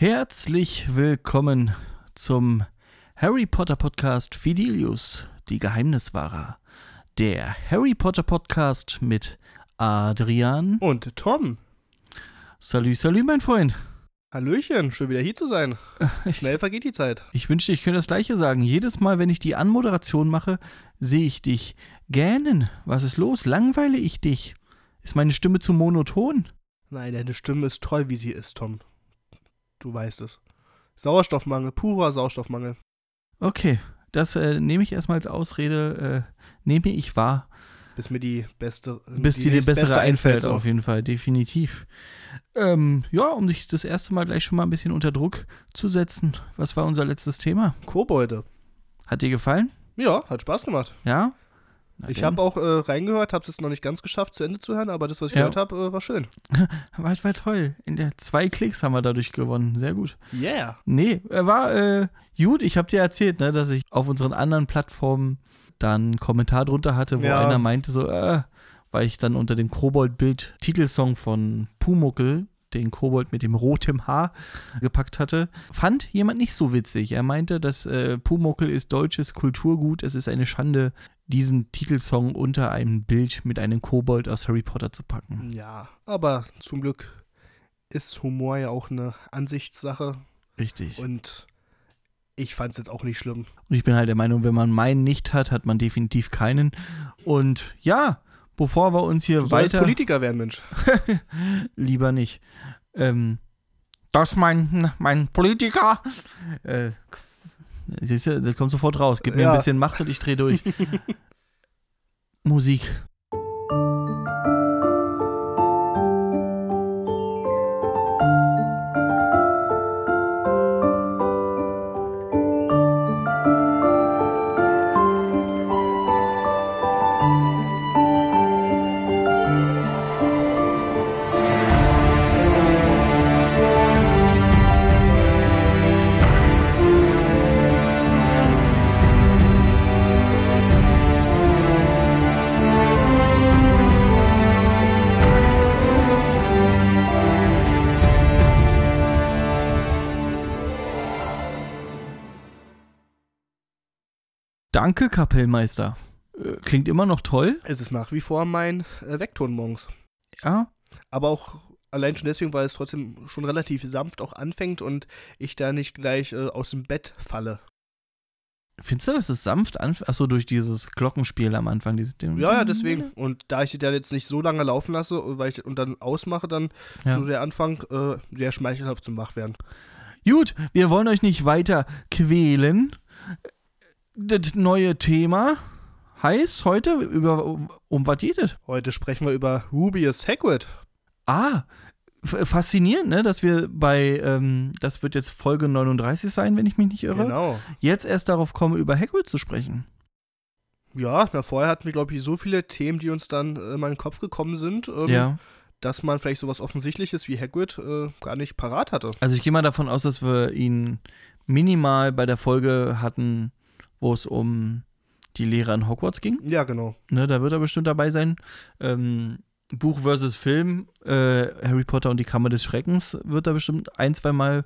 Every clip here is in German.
Herzlich willkommen zum Harry Potter Podcast Fidelius, die Geheimniswahrer. Der Harry Potter Podcast mit Adrian und Tom. Salü, salü, mein Freund. Hallöchen, schön wieder hier zu sein. Schnell vergeht die Zeit. Ich wünschte, ich könnte das Gleiche sagen. Jedes Mal, wenn ich die Anmoderation mache, sehe ich dich gähnen. Was ist los? Langweile ich dich? Ist meine Stimme zu monoton? Nein, deine Stimme ist toll, wie sie ist, Tom. Du weißt es. Sauerstoffmangel, purer Sauerstoffmangel. Okay, das äh, nehme ich erstmal als Ausrede, äh, nehme ich wahr. Bis mir die beste. Bis die dir die bessere beste einfällt, auf jeden Fall, definitiv. Ähm, ja, um dich das erste Mal gleich schon mal ein bisschen unter Druck zu setzen. Was war unser letztes Thema? Kobolde. Hat dir gefallen? Ja, hat Spaß gemacht. Ja? Na ich habe auch äh, reingehört, habe es noch nicht ganz geschafft, zu Ende zu hören, aber das, was ich ja. gehört habe, äh, war schön. war, war toll. In der zwei Klicks haben wir dadurch gewonnen. Sehr gut. Yeah. Nee, war äh, gut. Ich habe dir erzählt, ne, dass ich auf unseren anderen Plattformen dann einen Kommentar drunter hatte, wo ja. einer meinte so, äh, weil ich dann unter dem Kobold-Bild Titelsong von Pumuckel den Kobold mit dem rotem Haar gepackt hatte, fand jemand nicht so witzig. Er meinte, dass äh, Pumuckel ist deutsches Kulturgut. Es ist eine Schande, diesen Titelsong unter ein Bild mit einem Kobold aus Harry Potter zu packen. Ja, aber zum Glück ist Humor ja auch eine Ansichtssache. Richtig. Und ich fand es jetzt auch nicht schlimm. Und ich bin halt der Meinung, wenn man meinen nicht hat, hat man definitiv keinen. Und ja, bevor wir uns hier du weiter. Politiker werden, Mensch. Lieber nicht. Ähm, das mein, mein Politiker. Äh, siehst du, das kommt sofort raus. Gib mir ja. ein bisschen Macht und ich drehe durch. Musik. Kapellmeister. Äh, klingt immer noch toll. Es ist nach wie vor mein äh, Vektonmonks. Ja. Aber auch allein schon deswegen, weil es trotzdem schon relativ sanft auch anfängt und ich da nicht gleich äh, aus dem Bett falle. Findest du, dass es sanft anfängt? Achso, durch dieses Glockenspiel am Anfang. Diese ja, ja, deswegen. Und da ich sie dann jetzt nicht so lange laufen lasse weil ich, und dann ausmache, dann ja. so der Anfang äh, sehr schmeichelhaft zum Wachwerden. Gut, wir wollen euch nicht weiter quälen das neue Thema heißt heute, über, um, um was geht es? Heute sprechen wir über Rubius Hagrid. Ah, faszinierend, ne, dass wir bei, ähm, das wird jetzt Folge 39 sein, wenn ich mich nicht irre. Genau. Jetzt erst darauf kommen, über Hagrid zu sprechen. Ja, na, vorher hatten wir, glaube ich, so viele Themen, die uns dann äh, in meinen Kopf gekommen sind. Ähm, ja dass man vielleicht sowas Offensichtliches wie Hagrid äh, gar nicht parat hatte. Also ich gehe mal davon aus, dass wir ihn minimal bei der Folge hatten, wo es um die Lehrer in Hogwarts ging. Ja, genau. Ne, da wird er bestimmt dabei sein. Ähm, Buch versus Film, äh, Harry Potter und die Kammer des Schreckens wird da bestimmt ein, zwei Mal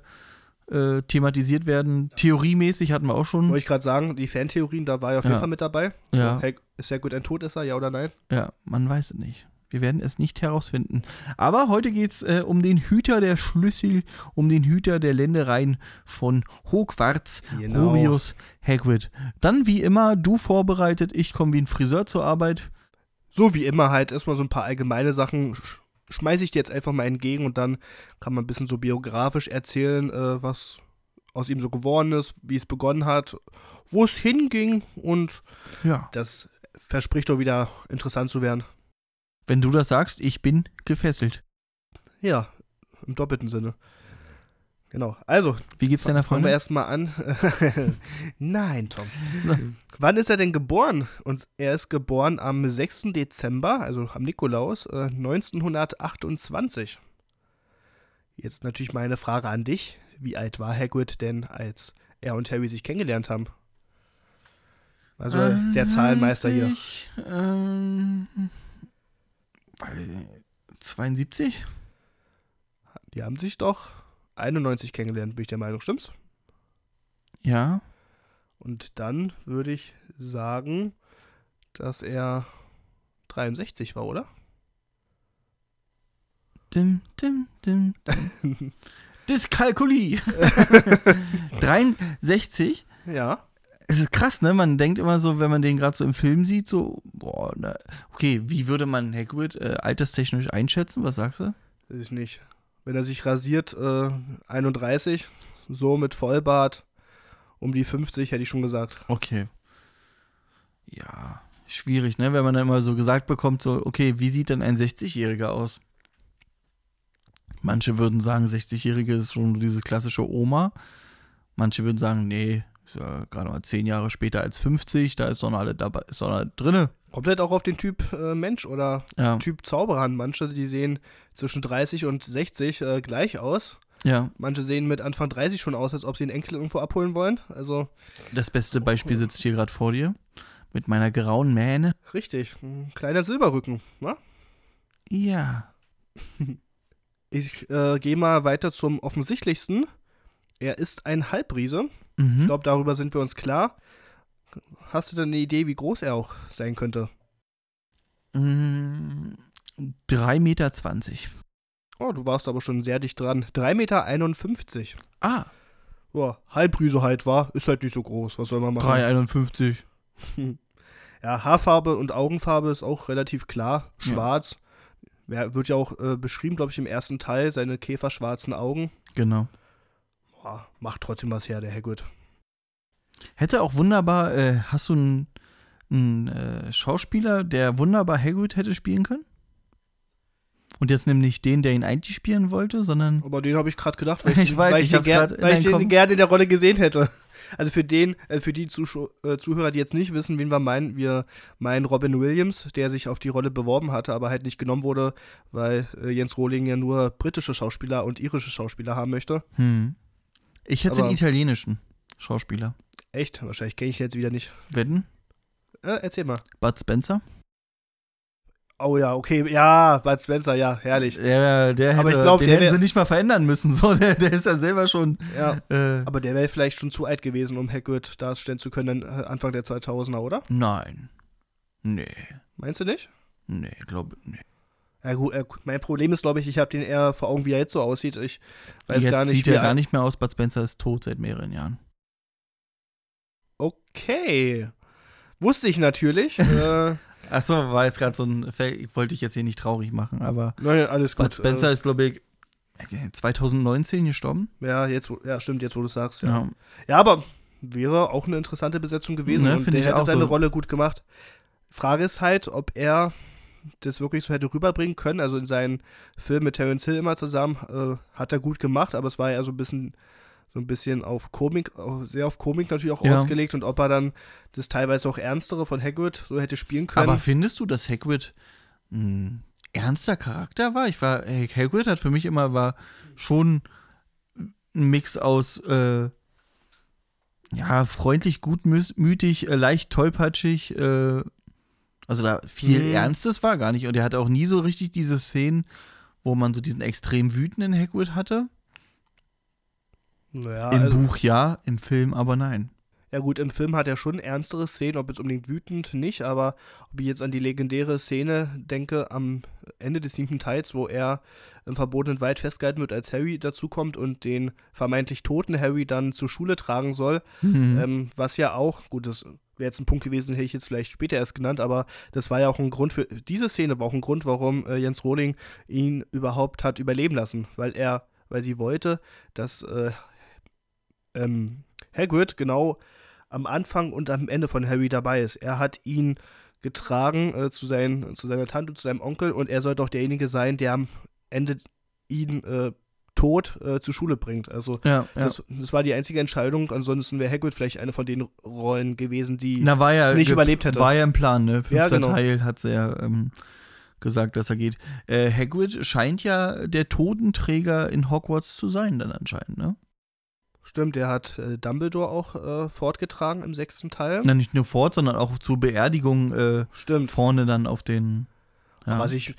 äh, thematisiert werden. Theoriemäßig hatten wir auch schon. Wollte ich gerade sagen, die Fantheorien, da war er auf jeden ja. Fall mit dabei. Ja. So, ist ja gut ein Todesser, ja oder nein? Ja, man weiß es nicht. Wir werden es nicht herausfinden. Aber heute geht es äh, um den Hüter der Schlüssel, um den Hüter der Ländereien von Hogwarts, genau. Rubius Hagrid. Dann wie immer, du vorbereitet, ich komme wie ein Friseur zur Arbeit. So wie immer halt, erstmal so ein paar allgemeine Sachen schmeiße ich dir jetzt einfach mal entgegen und dann kann man ein bisschen so biografisch erzählen, äh, was aus ihm so geworden ist, wie es begonnen hat, wo es hinging und ja. das verspricht doch wieder interessant zu werden. Wenn du das sagst, ich bin gefesselt. Ja, im doppelten Sinne. Genau. Also, wie geht's deiner Freundin? Fangen wir erstmal an. Nein, Tom. Wann ist er denn geboren? Und er ist geboren am 6. Dezember, also am Nikolaus, äh, 1928. Jetzt natürlich meine Frage an dich. Wie alt war Hagrid denn, als er und Harry sich kennengelernt haben? Also ähm, der Zahlenmeister hier. Ähm, 72? Die haben sich doch 91 kennengelernt, bin ich der Meinung, stimmt's? Ja. Und dann würde ich sagen, dass er 63 war, oder? Dim, dim, dim. Dyskalkulie. 63? Ja. Es ist krass, ne? Man denkt immer so, wenn man den gerade so im Film sieht, so, boah, na, okay, wie würde man Hagrid äh, alterstechnisch einschätzen? Was sagst du? Weiß ich nicht. Wenn er sich rasiert, äh, 31, so mit Vollbart, um die 50, hätte ich schon gesagt. Okay. Ja, schwierig, ne? Wenn man dann immer so gesagt bekommt, so, okay, wie sieht denn ein 60-Jähriger aus? Manche würden sagen, 60-Jährige ist schon diese klassische Oma. Manche würden sagen, nee, ist ja gerade mal zehn Jahre später als 50, da ist doch noch alle dabei, ist doch noch drinne. Kommt halt auch auf den Typ äh, Mensch oder ja. Typ Zauberer an. Manche, die sehen zwischen 30 und 60 äh, gleich aus. Ja. Manche sehen mit Anfang 30 schon aus, als ob sie einen Enkel irgendwo abholen wollen. Also. Das beste Beispiel sitzt hier gerade vor dir. Mit meiner grauen Mähne. Richtig. Ein kleiner Silberrücken, wa? Ja. Ich äh, gehe mal weiter zum offensichtlichsten. Er ist ein Halbriese. Mhm. Ich glaube, darüber sind wir uns klar. Hast du denn eine Idee, wie groß er auch sein könnte? 3,20 Meter. Oh, du warst aber schon sehr dicht dran. 3,51 Meter. Ah. Ja, Halbriese halt war, ist halt nicht so groß. Was soll man machen? 3,51. ja, Haarfarbe und Augenfarbe ist auch relativ klar. Schwarz. Ja. Wird ja auch äh, beschrieben, glaube ich, im ersten Teil, seine käferschwarzen Augen. Genau. Boah, macht trotzdem was her, der Hagrid. Hätte auch wunderbar, äh, hast du einen, einen äh, Schauspieler, der wunderbar Hagrid hätte spielen können? Und jetzt nämlich den, der ihn eigentlich spielen wollte, sondern. Aber den habe ich gerade gedacht, weil ich, ich, weiß, weil ich, den, weil ich den gerne in der Rolle gesehen hätte. Also für den, äh, für die Zuschau äh, Zuhörer, die jetzt nicht wissen, wen wir meinen, wir meinen Robin Williams, der sich auf die Rolle beworben hatte, aber halt nicht genommen wurde, weil äh, Jens Rohling ja nur britische Schauspieler und irische Schauspieler haben möchte. Hm. Ich hätte aber den italienischen Schauspieler. Echt? Wahrscheinlich kenne ich jetzt wieder nicht. Wetten? Äh, erzähl mal. Bud Spencer? Oh ja, okay, ja, Bud Spencer, ja, herrlich. Ja, der hätte, aber ich glaub, den hätten sie nicht mal verändern müssen. So, der, der ist ja selber schon. Ja, äh, aber der wäre vielleicht schon zu alt gewesen, um Hagrid darstellen zu können, äh, Anfang der 2000er, oder? Nein. Nee. Meinst du nicht? Nee, glaube nee. Ja, gut, äh, mein Problem ist, glaube ich, ich habe den eher vor Augen, wie er jetzt so aussieht. Ich weiß jetzt gar nicht. Sieht er gar nicht mehr aus. Bud Spencer ist tot seit mehreren Jahren. Okay. Wusste ich natürlich. äh, Achso, war jetzt gerade so ein. Ich wollte dich jetzt hier nicht traurig machen, aber. Nein, alles gut. Bud Spencer äh, ist, glaube ich, 2019 gestorben. Ja, jetzt, ja, stimmt, jetzt wo du sagst, ja. ja. ja. aber wäre auch eine interessante Besetzung gewesen ne, und der hätte seine so. Rolle gut gemacht. Frage ist halt, ob er das wirklich so hätte rüberbringen können. Also in seinen Filmen mit Terence Hill immer zusammen äh, hat er gut gemacht, aber es war ja so ein bisschen so ein bisschen auf Komik, sehr auf Komik natürlich auch ja. ausgelegt und ob er dann das teilweise auch ernstere von Hagrid so hätte spielen können. Aber findest du, dass Hagrid ein ernster Charakter war? Ich war, Hagrid hat für mich immer war schon ein Mix aus äh, ja, freundlich, gutmütig, äh, leicht tollpatschig, äh, also da viel mhm. Ernstes war gar nicht. Und er hatte auch nie so richtig diese Szenen, wo man so diesen extrem wütenden Hagrid hatte. Naja, Im also, Buch ja, im Film aber nein. Ja gut, im Film hat er schon ernstere Szenen, ob jetzt unbedingt wütend nicht, aber ob ich jetzt an die legendäre Szene denke am Ende des siebten Teils, wo er im verbotenen Wald festgehalten wird, als Harry dazukommt und den vermeintlich toten Harry dann zur Schule tragen soll, mhm. ähm, was ja auch, gut, das wäre jetzt ein Punkt gewesen, hätte ich jetzt vielleicht später erst genannt, aber das war ja auch ein Grund für, diese Szene war auch ein Grund, warum äh, Jens Rohling ihn überhaupt hat überleben lassen, weil er, weil sie wollte, dass äh, ähm, Hagrid genau am Anfang und am Ende von Harry dabei ist. Er hat ihn getragen äh, zu, sein, zu seiner Tante, zu seinem Onkel und er sollte auch derjenige sein, der am Ende ihn äh, tot äh, zur Schule bringt. Also ja, das, ja. das, war die einzige Entscheidung. Ansonsten wäre Hagrid vielleicht eine von den Rollen gewesen, die Na, ja, nicht überlebt hätte. War ja im Plan, ne? Fünfter genau. Teil hat sie ja ähm, gesagt, dass er geht. Äh, Hagrid scheint ja der Todenträger in Hogwarts zu sein, dann anscheinend, ne? Stimmt, der hat äh, Dumbledore auch äh, fortgetragen im sechsten Teil. Na, nicht nur fort, sondern auch zur Beerdigung äh, Stimmt. vorne dann auf den. Ja. Was ich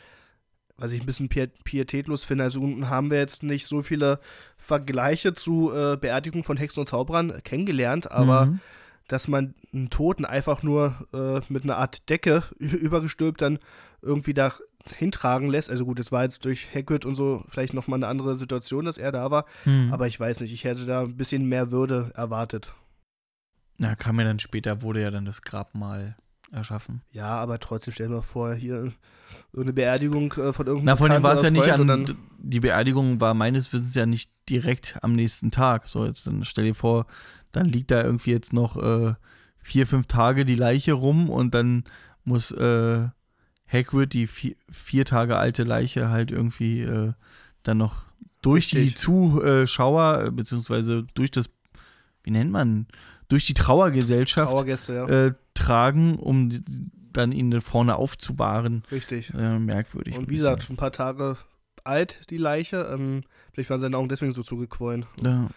was ich ein bisschen pietätlos finde. Also haben wir jetzt nicht so viele Vergleiche zu äh, Beerdigung von Hexen und Zauberern kennengelernt, aber mhm. dass man einen Toten einfach nur äh, mit einer Art Decke übergestülpt dann irgendwie da hintragen lässt. Also gut, es war jetzt durch Hagrid und so vielleicht nochmal eine andere Situation, dass er da war. Mhm. Aber ich weiß nicht, ich hätte da ein bisschen mehr Würde erwartet. Na, kam ja dann später, wurde ja dann das Grabmal erschaffen. Ja, aber trotzdem stell dir mal vor, hier eine Beerdigung äh, von irgendeinem Na, von dem war es ja nicht an, die Beerdigung war meines Wissens ja nicht direkt am nächsten Tag. So, jetzt dann stell dir vor, dann liegt da irgendwie jetzt noch äh, vier, fünf Tage die Leiche rum und dann muss äh, Hagrid die vier, vier, Tage alte Leiche halt irgendwie äh, dann noch durch Richtig. die Zuschauer, äh, beziehungsweise durch das, wie nennt man, durch die Trauergesellschaft ja. äh, tragen, um dann ihn vorne aufzubahren. Richtig. Äh, merkwürdig. Und wie gesagt, schon ein paar Tage alt, die Leiche. Ähm, vielleicht waren seine Augen deswegen so zugequollen. Ja.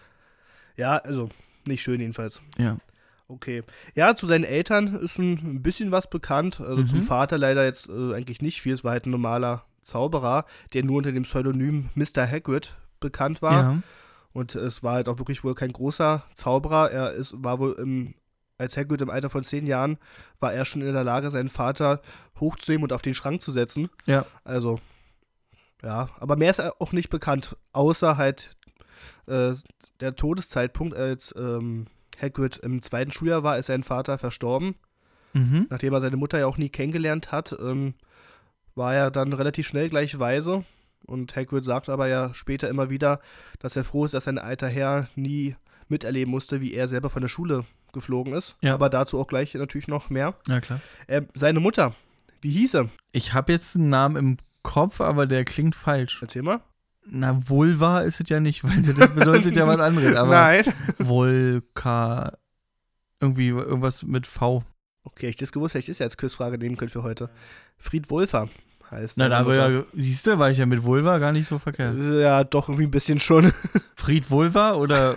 Ja, also nicht schön jedenfalls. Ja. Okay. Ja, zu seinen Eltern ist ein bisschen was bekannt. Also mhm. zum Vater leider jetzt äh, eigentlich nicht viel. Es war halt ein normaler Zauberer, der nur unter dem Pseudonym Mr. Hagrid bekannt war. Ja. Und es war halt auch wirklich wohl kein großer Zauberer. Er ist, war wohl im, als Hagrid im Alter von zehn Jahren, war er schon in der Lage, seinen Vater hochzuheben und auf den Schrank zu setzen. Ja. Also, ja. Aber mehr ist auch nicht bekannt, außer halt äh, der Todeszeitpunkt, als ähm, Hagrid im zweiten Schuljahr war, ist sein Vater verstorben. Mhm. Nachdem er seine Mutter ja auch nie kennengelernt hat, ähm, war er dann relativ schnell gleich weise und Hagrid sagt aber ja später immer wieder, dass er froh ist, dass sein alter Herr nie miterleben musste, wie er selber von der Schule geflogen ist. Ja. Aber dazu auch gleich natürlich noch mehr. Ja, klar. Äh, seine Mutter, wie hieß er? Ich habe jetzt einen Namen im Kopf, aber der klingt falsch. Erzähl mal. Na, Vulva ist es ja nicht, weil das bedeutet ja was anderes. Aber Nein. Volka. Irgendwie irgendwas mit V. Okay, ich das gewusst, vielleicht ist ja jetzt Quizfrage nehmen können für heute. Fried Wolfer heißt. Na, aber ja, siehst du, war ich ja mit Vulva gar nicht so verkehrt. Ja, doch, irgendwie ein bisschen schon. Fried Vulva oder.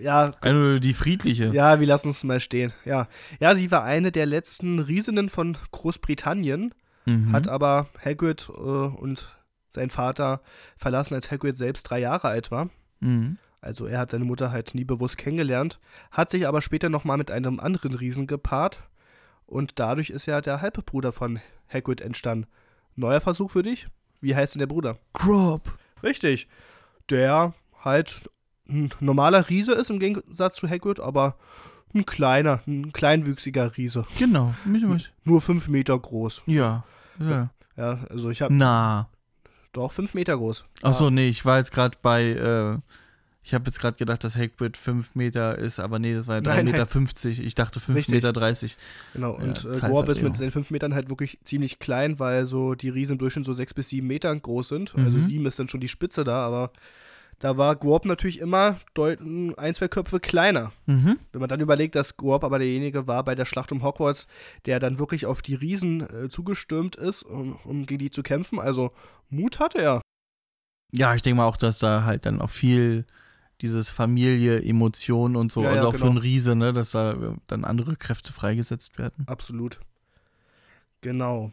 ja. Also die friedliche. Ja, wir lassen es mal stehen. Ja. ja, sie war eine der letzten Riesinnen von Großbritannien, mhm. hat aber Hagrid äh, und sein Vater verlassen, als Hagrid selbst drei Jahre alt war. Mhm. Also er hat seine Mutter halt nie bewusst kennengelernt, hat sich aber später nochmal mit einem anderen Riesen gepaart und dadurch ist ja der halbe Bruder von Hagrid entstanden. Neuer Versuch für dich? Wie heißt denn der Bruder? Grob. Richtig. Der halt ein normaler Riese ist im Gegensatz zu Hagrid, aber ein kleiner, ein kleinwüchsiger Riese. Genau. Nur fünf Meter groß. Ja. Ja, ja also ich habe. Na. Doch, fünf Meter groß. Achso, nee, ich war jetzt gerade bei äh, ich habe jetzt gerade gedacht, dass Hagrid 5 Meter ist, aber nee, das war ja 3,50 Meter. 50. Ich dachte 5,30 Meter. 30. Genau, und ja, äh, Gorb ist mit seinen 5 Metern halt wirklich ziemlich klein, weil so die Riesen im Durchschnitt so 6 bis 7 Meter groß sind. Also mhm. Also 7 ist dann schon die Spitze da, aber da war Gorb natürlich immer ein, zwei Köpfe kleiner. Mhm. Wenn man dann überlegt, dass Gorb aber derjenige war bei der Schlacht um Hogwarts, der dann wirklich auf die Riesen äh, zugestürmt ist, um, um gegen die zu kämpfen. Also Mut hatte er. Ja, ich denke mal auch, dass da halt dann auch viel dieses Familie, Emotionen und so, ja, also ja, auch genau. für einen Riese, ne, dass da dann andere Kräfte freigesetzt werden. Absolut. Genau.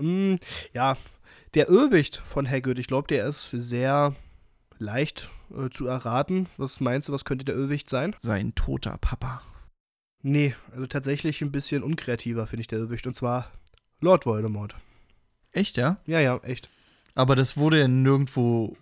Mm, ja, der Irrwicht von Hagrid, ich glaube, der ist sehr leicht äh, zu erraten. Was meinst du, was könnte der Irrwicht sein? Sein toter Papa. Nee, also tatsächlich ein bisschen unkreativer finde ich der Irrwicht. Und zwar Lord Voldemort. Echt, ja? Ja, ja, echt. Aber das wurde ja nirgendwo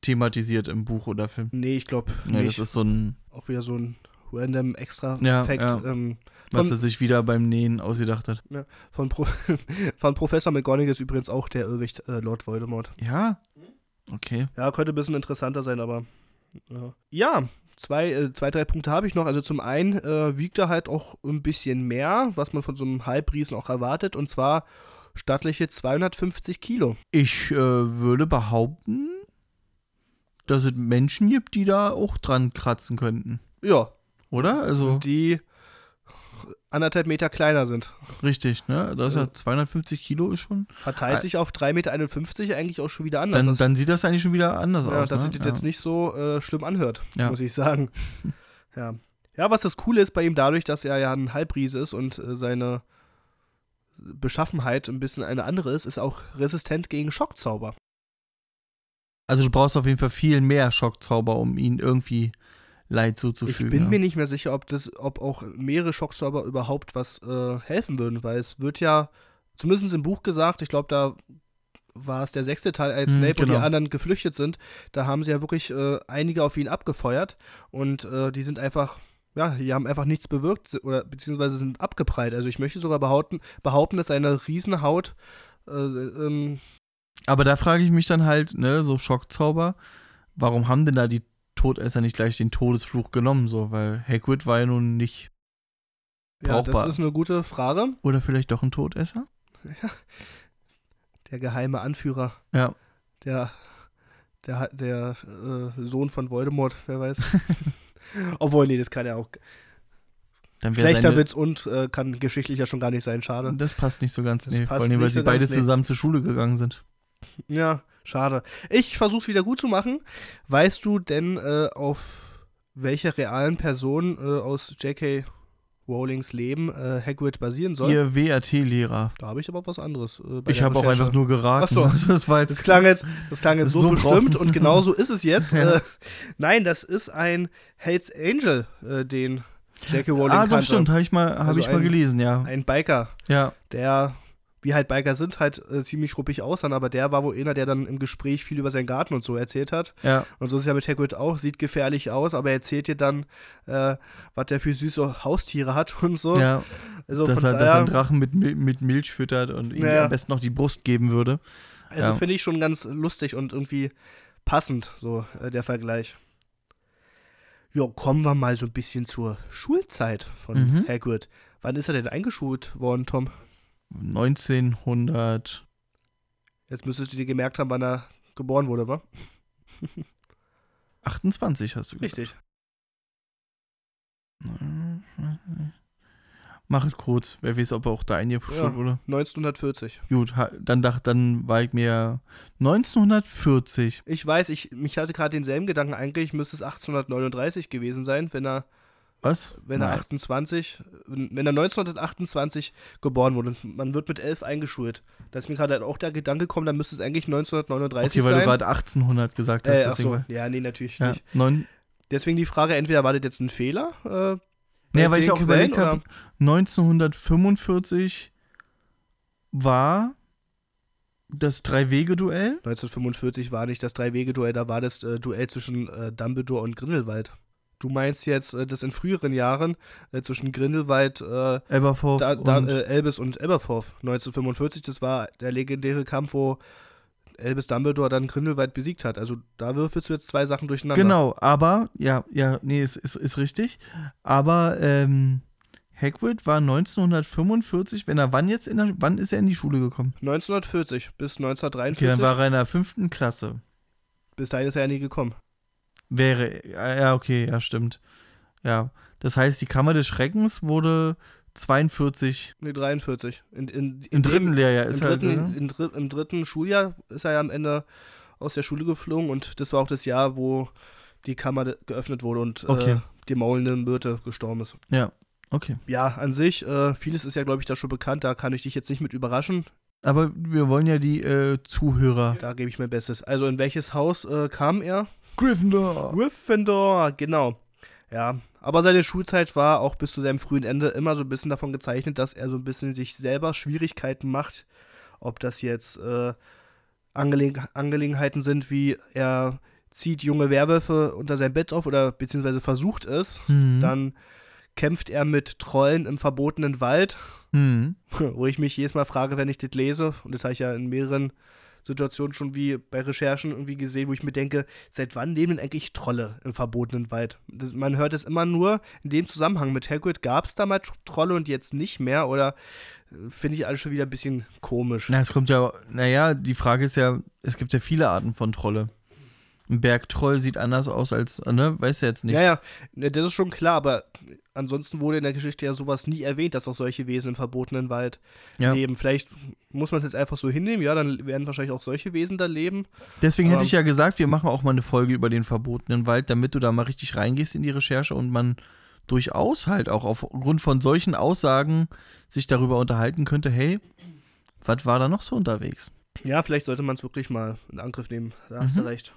thematisiert im Buch oder Film. Nee, ich glaube nee, nicht. Das ist so ein. Auch wieder so ein random extra ja, Fact. Ja. Ähm, Was er sich wieder beim Nähen ausgedacht hat. Ja, von, Pro von Professor McGonagall ist übrigens auch der Irrwicht äh, Lord Voldemort. Ja? Okay. Ja, könnte ein bisschen interessanter sein, aber. Ja, ja zwei, äh, zwei, drei Punkte habe ich noch. Also zum einen äh, wiegt er halt auch ein bisschen mehr, was man von so einem Halbriesen auch erwartet. Und zwar stattliche 250 Kilo. Ich äh, würde behaupten, dass es Menschen gibt, die da auch dran kratzen könnten. Ja. Oder? Also. Die anderthalb Meter kleiner sind. Richtig, ne? Das ist ja 250 Kilo ist schon. Verteilt sich auf 3,51 Meter eigentlich auch schon wieder anders. Dann, dann sieht das eigentlich schon wieder anders ja, aus. Dass ne? sich das ja. jetzt nicht so äh, schlimm anhört, ja. muss ich sagen. ja. Ja, was das Coole ist bei ihm dadurch, dass er ja ein Halbriese ist und äh, seine Beschaffenheit ein bisschen eine andere ist, ist auch resistent gegen Schockzauber. Also du brauchst auf jeden Fall viel mehr Schockzauber, um ihn irgendwie Leid zuzufügen. Ich bin ja. mir nicht mehr sicher, ob das, ob auch mehrere Schockzauber überhaupt was äh, helfen würden, weil es wird ja, zumindest im Buch gesagt, ich glaube, da war es der sechste Teil, als hm, Snape genau. und die genau. anderen geflüchtet sind, da haben sie ja wirklich äh, einige auf ihn abgefeuert und äh, die sind einfach, ja, die haben einfach nichts bewirkt oder beziehungsweise sind abgeprallt. Also ich möchte sogar behaupten, behaupten dass seine Riesenhaut äh, ähm, aber da frage ich mich dann halt, ne, so Schockzauber, warum haben denn da die Todesser nicht gleich den Todesfluch genommen, so, weil Hagrid war ja nun nicht brauchbar. Ja, das ist eine gute Frage. Oder vielleicht doch ein Todesser? Ja. Der geheime Anführer. Ja. Der, der, der äh, Sohn von Voldemort, wer weiß. Obwohl, nee, das kann ja auch. Schlechter Witz und äh, kann geschichtlich ja schon gar nicht sein, schade. Das passt nicht so ganz, das nee, vor allem, weil sie so beide zusammen nee. zur Schule gegangen sind. Ja, schade. Ich versuch's wieder gut zu machen. Weißt du denn, äh, auf welcher realen Person äh, aus J.K. Rowlings Leben äh, Hagrid basieren soll? Ihr WRT-Lehrer. Da habe ich aber was anderes. Äh, ich habe auch einfach nur geraten. Achso, das, war jetzt das klang jetzt, das klang jetzt so, so bestimmt und genau so ist es jetzt. ja. Äh, nein, das ist ein Hates Angel, äh, den J.K. Rowling Ah, das kannte. stimmt, habe ich, mal, hab also ich mal gelesen, ja. Ein Biker. Ja. Der wie halt Biker sind, halt äh, ziemlich ruppig aussahen, aber der war wohl einer, der dann im Gespräch viel über seinen Garten und so erzählt hat. Ja. Und so ist es ja mit Hagrid auch, sieht gefährlich aus, aber er erzählt dir dann, äh, was der für süße Haustiere hat und so. Ja. Also dass, er, daher, dass er einen Drachen mit, mit Milch füttert und ihm ja. am besten noch die Brust geben würde. Also ja. finde ich schon ganz lustig und irgendwie passend, so äh, der Vergleich. Ja, kommen wir mal so ein bisschen zur Schulzeit von mhm. Hagrid. Wann ist er denn eingeschult worden, Tom? 1900. Jetzt müsstest du dir gemerkt haben, wann er geboren wurde, wa? 28 hast du gesagt. Richtig. Mach es kurz. Wer weiß, ob er auch da eingeschult ja, wurde. 1940. Gut, dann dachte, dann war ich mir 1940. Ich weiß, ich mich hatte gerade denselben Gedanken. Eigentlich müsste es 1839 gewesen sein, wenn er was? Wenn er 28, wenn er 1928 geboren wurde, man wird mit 11 eingeschult. Da ist mir gerade auch der Gedanke gekommen, dann müsste es eigentlich 1939 okay, weil du gerade 1800 gesagt hast. Äh, ach so. Ja, nee, natürlich ja, nicht. Neun Deswegen die Frage, entweder war das jetzt ein Fehler? Äh, nee, weil ich auch Quellen, überlegt habe, 1945 war das Drei-Wege-Duell? 1945 war nicht das Drei-Wege-Duell, da war das äh, Duell zwischen äh, Dumbledore und Grindelwald. Du meinst jetzt äh, das in früheren Jahren äh, zwischen Grindelwald, äh, Aberforth da, da, und äh, Elbis und Aberforth 1945. Das war der legendäre Kampf, wo Elbis Dumbledore dann Grindelwald besiegt hat. Also da würfelst du jetzt zwei Sachen durcheinander. Genau, aber, ja, ja, nee, ist, ist, ist richtig. Aber ähm, Hagrid war 1945, wenn er wann jetzt in der, wann ist er in die Schule gekommen? 1940 bis 1943. Okay, dann war er in der fünften Klasse. Bis dahin ist er ja nie gekommen. Wäre, ja, okay, ja, stimmt. Ja, das heißt, die Kammer des Schreckens wurde 42. Nee, 43. In, in, in Im dritten Lehrjahr ist im er. Dritten, halt, ne? Im dritten Schuljahr ist er ja am Ende aus der Schule geflogen und das war auch das Jahr, wo die Kammer geöffnet wurde und okay. äh, die maulende Myrte gestorben ist. Ja, okay. Ja, an sich, äh, vieles ist ja, glaube ich, da schon bekannt, da kann ich dich jetzt nicht mit überraschen. Aber wir wollen ja die äh, Zuhörer. Da gebe ich mein Bestes. Also, in welches Haus äh, kam er? Gryffindor. Gryffindor, genau. Ja, aber seine Schulzeit war auch bis zu seinem frühen Ende immer so ein bisschen davon gezeichnet, dass er so ein bisschen sich selber Schwierigkeiten macht. Ob das jetzt äh, Angelegen Angelegenheiten sind, wie er zieht junge Werwölfe unter sein Bett auf oder beziehungsweise versucht es. Mhm. Dann kämpft er mit Trollen im verbotenen Wald. Mhm. Wo ich mich jedes Mal frage, wenn ich das lese, und das habe ich ja in mehreren Situationen schon wie bei Recherchen irgendwie gesehen, wo ich mir denke, seit wann leben denn eigentlich Trolle im verbotenen Wald? Das, man hört es immer nur in dem Zusammenhang. Mit Hagrid gab es da mal Trolle und jetzt nicht mehr oder äh, finde ich alles schon wieder ein bisschen komisch. Na, es kommt ja, naja, die Frage ist ja, es gibt ja viele Arten von Trolle. Ein Bergtroll sieht anders aus als, ne, weiß ja jetzt nicht. Ja, ja, ne, das ist schon klar, aber ansonsten wurde in der Geschichte ja sowas nie erwähnt, dass auch solche Wesen im verbotenen Wald ja. leben. Vielleicht muss man es jetzt einfach so hinnehmen, ja, dann werden wahrscheinlich auch solche Wesen da leben. Deswegen aber hätte ich ja gesagt, wir machen auch mal eine Folge über den verbotenen Wald, damit du da mal richtig reingehst in die Recherche und man durchaus halt auch aufgrund von solchen Aussagen sich darüber unterhalten könnte, hey, was war da noch so unterwegs? Ja, vielleicht sollte man es wirklich mal in Angriff nehmen. Da hast mhm. du recht.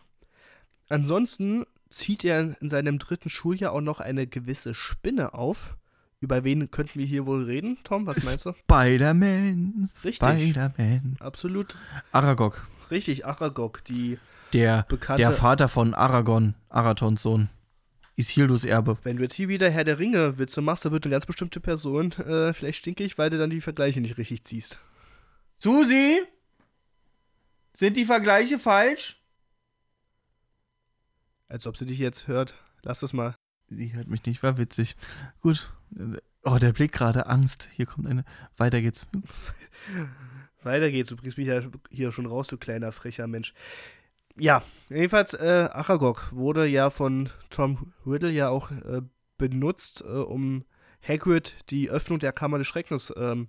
Ansonsten zieht er in seinem dritten Schuljahr auch noch eine gewisse Spinne auf. Über wen könnten wir hier wohl reden, Tom? Was meinst du? Spider-Man. Richtig. Spider-Man. Absolut. Aragog. Richtig, Aragog, die der, bekannte. Der Vater von Aragon, Aratons Sohn. Isildurs Erbe. Wenn du jetzt hier wieder Herr der Ringe Witze machst, dann wird eine ganz bestimmte Person äh, vielleicht stinkig, weil du dann die Vergleiche nicht richtig ziehst. Susi? Sind die Vergleiche falsch? Als ob sie dich jetzt hört. Lass das mal. Sie hört mich nicht, war witzig. Gut. Oh, der Blick gerade, Angst. Hier kommt eine. Weiter geht's. Weiter geht's. Du bringst mich ja hier schon raus, du kleiner frecher Mensch. Ja, jedenfalls, äh, Aragog wurde ja von Tom Riddle ja auch äh, benutzt, äh, um Hagrid die Öffnung der Kammer des Schreckens ähm,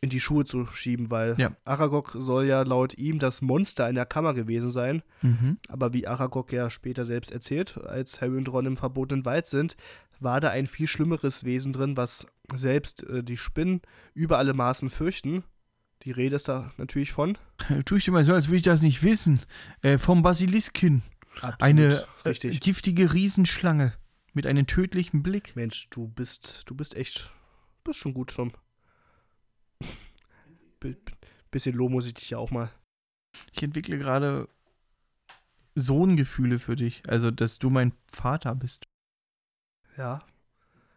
in die Schuhe zu schieben, weil ja. Aragog soll ja laut ihm das Monster in der Kammer gewesen sein. Mhm. Aber wie Aragog ja später selbst erzählt, als Harry und Ron im verbotenen Wald sind, war da ein viel schlimmeres Wesen drin, was selbst äh, die Spinnen über alle Maßen fürchten. Die Rede ist da natürlich von. Tue ich immer so, als würde ich das nicht wissen. Äh, vom Basiliskin. Absolut, Eine äh, giftige Riesenschlange mit einem tödlichen Blick. Mensch, du bist, du bist echt, bist schon gut, Tom. Bisschen Lob muss ich dich ja auch mal. Ich entwickle gerade Sohngefühle für dich. Also, dass du mein Vater bist. Ja.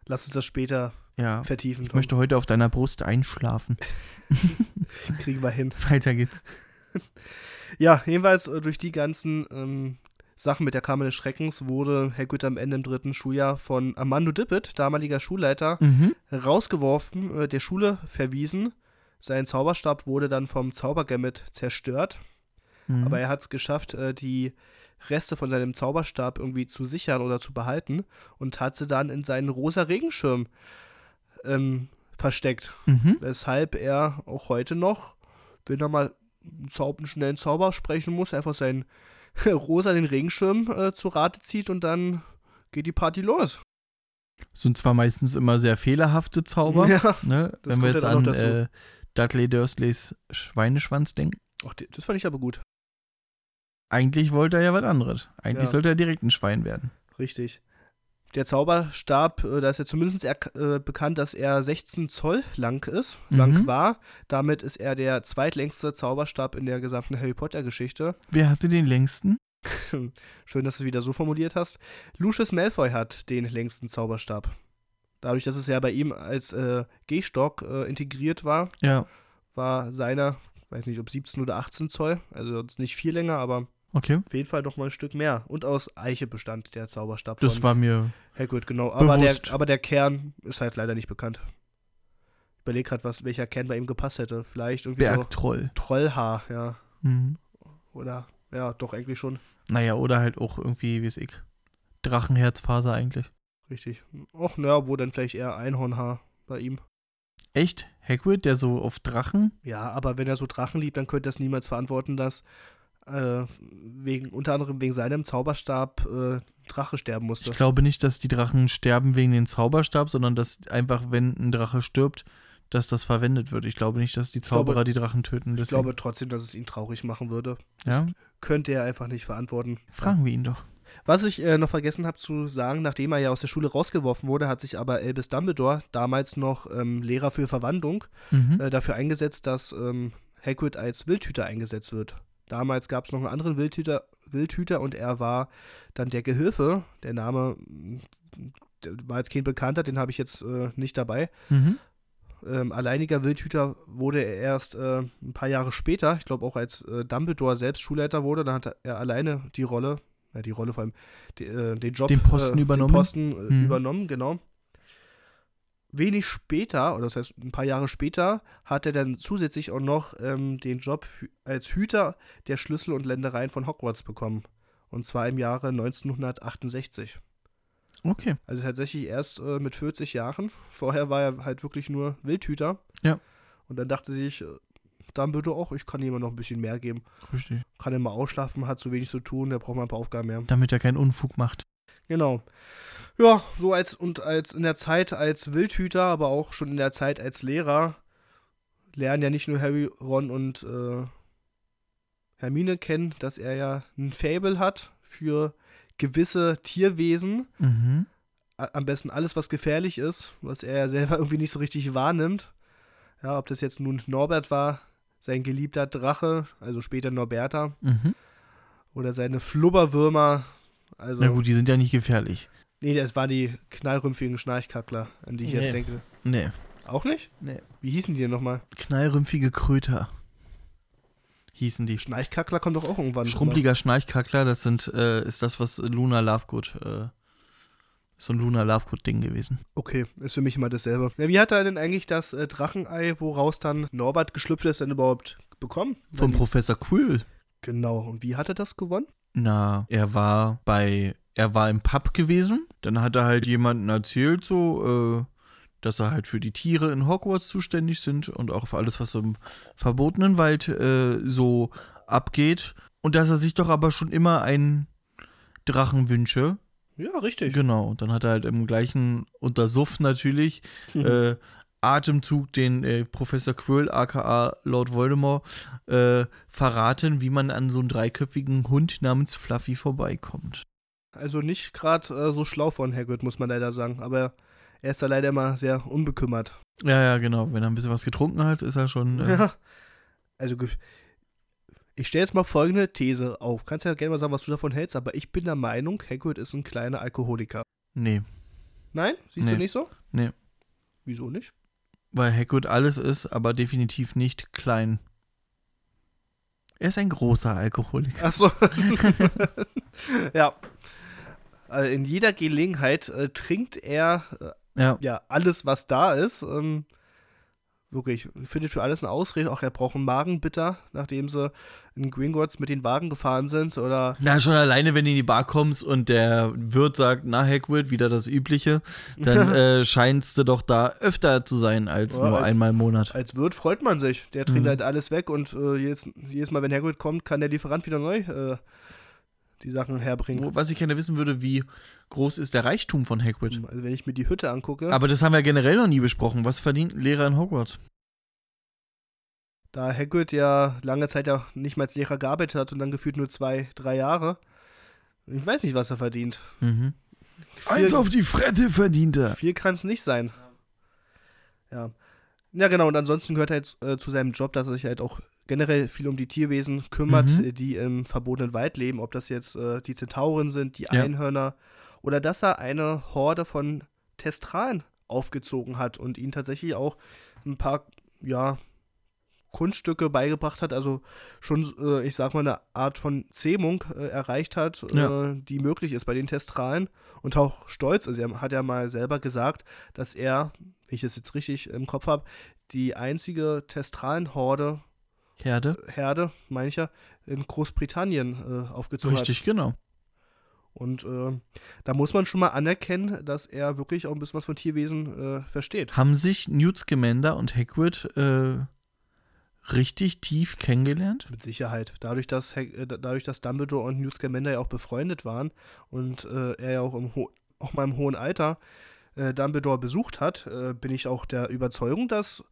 Lass uns das später ja. vertiefen. Ich Tom. möchte heute auf deiner Brust einschlafen. Kriegen wir hin. Weiter geht's. ja, jedenfalls äh, durch die ganzen ähm, Sachen mit der Kammer des Schreckens wurde Hagrid am Ende im dritten Schuljahr von Armando Dippet, damaliger Schulleiter, mhm. rausgeworfen, äh, der Schule verwiesen. Sein Zauberstab wurde dann vom Zaubergammet zerstört. Mhm. Aber er hat es geschafft, äh, die Reste von seinem Zauberstab irgendwie zu sichern oder zu behalten und hat sie dann in seinen rosa Regenschirm ähm, versteckt. Mhm. Weshalb er auch heute noch, wenn er mal einen, schnellen Zauber sprechen muss, einfach seinen rosa den Regenschirm äh, zu Rate zieht und dann geht die Party los. Sind zwar meistens immer sehr fehlerhafte Zauber, ja, ne? wenn wir jetzt an äh, Dudley Dursleys Schweineschwanz denken. Ach, das fand ich aber gut. Eigentlich wollte er ja was anderes. Eigentlich ja. sollte er direkt ein Schwein werden. Richtig. Der Zauberstab, äh, da ist ja zumindest er, äh, bekannt, dass er 16 Zoll lang ist, mhm. lang war. Damit ist er der zweitlängste Zauberstab in der gesamten Harry Potter-Geschichte. Wer hatte den längsten? Schön, dass du es wieder so formuliert hast. Lucius Malfoy hat den längsten Zauberstab. Dadurch, dass es ja bei ihm als äh, Gehstock äh, integriert war, ja. war seiner, weiß nicht, ob 17 oder 18 Zoll, also nicht viel länger, aber Okay. Auf jeden Fall noch mal ein Stück mehr. Und aus Eiche bestand der Zauberstab. Das war mir. Hagrid, genau. Aber der, aber der Kern ist halt leider nicht bekannt. Ich überlege gerade, welcher Kern bei ihm gepasst hätte. Vielleicht irgendwie. Bergtroll. So Trollhaar, ja. Mhm. Oder, ja, doch, eigentlich schon. Naja, oder halt auch irgendwie, wie es ich. Drachenherzfaser eigentlich. Richtig. Och, naja, wo dann vielleicht eher Einhornhaar bei ihm. Echt? Hagrid, der so auf Drachen? Ja, aber wenn er so Drachen liebt, dann könnte er es niemals verantworten, dass äh, wegen, unter anderem wegen seinem Zauberstab äh, Drache sterben musste. Ich glaube nicht, dass die Drachen sterben wegen dem Zauberstab, sondern dass einfach, wenn ein Drache stirbt, dass das verwendet wird. Ich glaube nicht, dass die Zauberer glaube, die Drachen töten. Deswegen. Ich glaube trotzdem, dass es ihn traurig machen würde. Das ja? könnte er einfach nicht verantworten. Fragen wir ihn doch. Was ich äh, noch vergessen habe zu sagen, nachdem er ja aus der Schule rausgeworfen wurde, hat sich aber Albus Dumbledore, damals noch ähm, Lehrer für Verwandlung, mhm. äh, dafür eingesetzt, dass ähm, Hagrid als Wildhüter eingesetzt wird. Damals gab es noch einen anderen Wildhüter, Wildhüter und er war dann der Gehilfe. Der Name der war jetzt kein Bekannter, den habe ich jetzt äh, nicht dabei. Mhm. Ähm, alleiniger Wildhüter wurde er erst äh, ein paar Jahre später, ich glaube auch als äh, Dumbledore selbst Schulleiter wurde, dann hat er alleine die Rolle, ja, die Rolle vor allem, die, äh, den Job, den Posten übernommen. Den Posten äh, mhm. übernommen, genau wenig später, oder das heißt ein paar Jahre später, hat er dann zusätzlich auch noch ähm, den Job als Hüter der Schlüssel und Ländereien von Hogwarts bekommen. Und zwar im Jahre 1968. Okay. Also tatsächlich erst äh, mit 40 Jahren. Vorher war er halt wirklich nur Wildhüter. Ja. Und dann dachte sich äh, Dumbledore auch, ich kann ihm noch ein bisschen mehr geben. Richtig. Kann er mal ausschlafen, hat zu wenig zu tun, der braucht mal ein paar Aufgaben mehr. Damit er keinen Unfug macht. Genau. Ja, so als und als in der Zeit als Wildhüter, aber auch schon in der Zeit als Lehrer lernen ja nicht nur Harry, Ron und äh, Hermine kennen, dass er ja ein Fable hat für gewisse Tierwesen. Mhm. Am besten alles, was gefährlich ist, was er ja selber irgendwie nicht so richtig wahrnimmt. Ja, ob das jetzt nun Norbert war, sein geliebter Drache, also später Norberta, mhm. oder seine Flubberwürmer. Also, Na gut, die sind ja nicht gefährlich. Nee, das waren die knallrümpfigen Schnarchkackler, an die ich nee. jetzt denke. Nee. Auch nicht? Nee. Wie hießen die denn nochmal? Knallrümpfige Kröter. Hießen die. Schnarchkackler kommt doch auch irgendwann. Schrumpeliger Schnarchkackler, das sind, äh, ist das, was Luna Lovegood, äh, so ein Luna Lovegood-Ding gewesen. Okay, ist für mich immer dasselbe. Ja, wie hat er denn eigentlich das äh, Drachenei, woraus dann Norbert geschlüpft ist, denn überhaupt bekommen? Von Professor Quill. Genau, und wie hat er das gewonnen? Na, er war bei, er war im Pub gewesen, dann hat er halt jemanden erzählt, so, äh, dass er halt für die Tiere in Hogwarts zuständig sind und auch für alles, was im verbotenen Wald äh, so abgeht. Und dass er sich doch aber schon immer einen Drachen wünsche. Ja, richtig. Genau. Und dann hat er halt im gleichen Untersuff natürlich mhm. äh, Atemzug den äh, Professor Quirrell, aka Lord Voldemort, äh, verraten, wie man an so einen dreiköpfigen Hund namens Fluffy vorbeikommt. Also nicht gerade äh, so schlau von Hagrid, muss man leider sagen. Aber er ist da leider immer sehr unbekümmert. Ja, ja, genau. Wenn er ein bisschen was getrunken hat, ist er schon. Äh ja. Also, ich stelle jetzt mal folgende These auf. Kannst ja gerne mal sagen, was du davon hältst, aber ich bin der Meinung, Hagrid ist ein kleiner Alkoholiker. Nee. Nein? Siehst nee. du nicht so? Nee. Wieso nicht? Weil Hagrid alles ist, aber definitiv nicht klein. Er ist ein großer Alkoholiker. Ach so. ja. Also in jeder Gelegenheit äh, trinkt er äh, ja. ja, alles, was da ist. Ähm, wirklich, findet für alles eine Ausrede. Auch er braucht einen Magenbitter, nachdem sie in Gringotts mit den Wagen gefahren sind. Oder na, schon alleine, wenn du in die Bar kommst und der Wirt sagt, na, Hagrid, wieder das Übliche, dann äh, scheinst du doch da öfter zu sein als ja, nur als, einmal im Monat. Als Wirt freut man sich. Der trinkt mhm. halt alles weg und äh, jedes, jedes Mal, wenn Hagrid kommt, kann der Lieferant wieder neu äh, die Sachen herbringen. Was ich gerne wissen würde, wie groß ist der Reichtum von Hagrid? Also wenn ich mir die Hütte angucke. Aber das haben wir generell noch nie besprochen. Was verdient ein Lehrer in Hogwarts? Da Hagrid ja lange Zeit ja nicht mal als Lehrer gearbeitet hat und dann gefühlt nur zwei, drei Jahre. Ich weiß nicht, was er verdient. Mhm. Eins auf die Frette verdient er. Viel kann es nicht sein. Ja. Ja, genau. Und ansonsten gehört er jetzt äh, zu seinem Job, dass er sich halt auch generell viel um die Tierwesen kümmert, mhm. die im verbotenen Wald leben, ob das jetzt äh, die Zentauren sind, die ja. Einhörner oder dass er eine Horde von Testralen aufgezogen hat und ihnen tatsächlich auch ein paar, ja, Kunststücke beigebracht hat, also schon, äh, ich sag mal, eine Art von Zähmung äh, erreicht hat, ja. äh, die möglich ist bei den Testralen und auch stolz. Also er hat ja mal selber gesagt, dass er, wenn ich das jetzt richtig im Kopf habe, die einzige Testralenhorde Herde. Herde, meine ich ja, in Großbritannien äh, aufgezogen Richtig, hat. genau. Und äh, da muss man schon mal anerkennen, dass er wirklich auch ein bisschen was von Tierwesen äh, versteht. Haben sich Newt Scamander und Hagrid äh, richtig tief kennengelernt? Mit Sicherheit. Dadurch, dass, Hag äh, dadurch, dass Dumbledore und Newt Scamander ja auch befreundet waren und äh, er ja auch, im auch mal im hohen Alter Dumbledore besucht hat, bin ich auch der Überzeugung, dass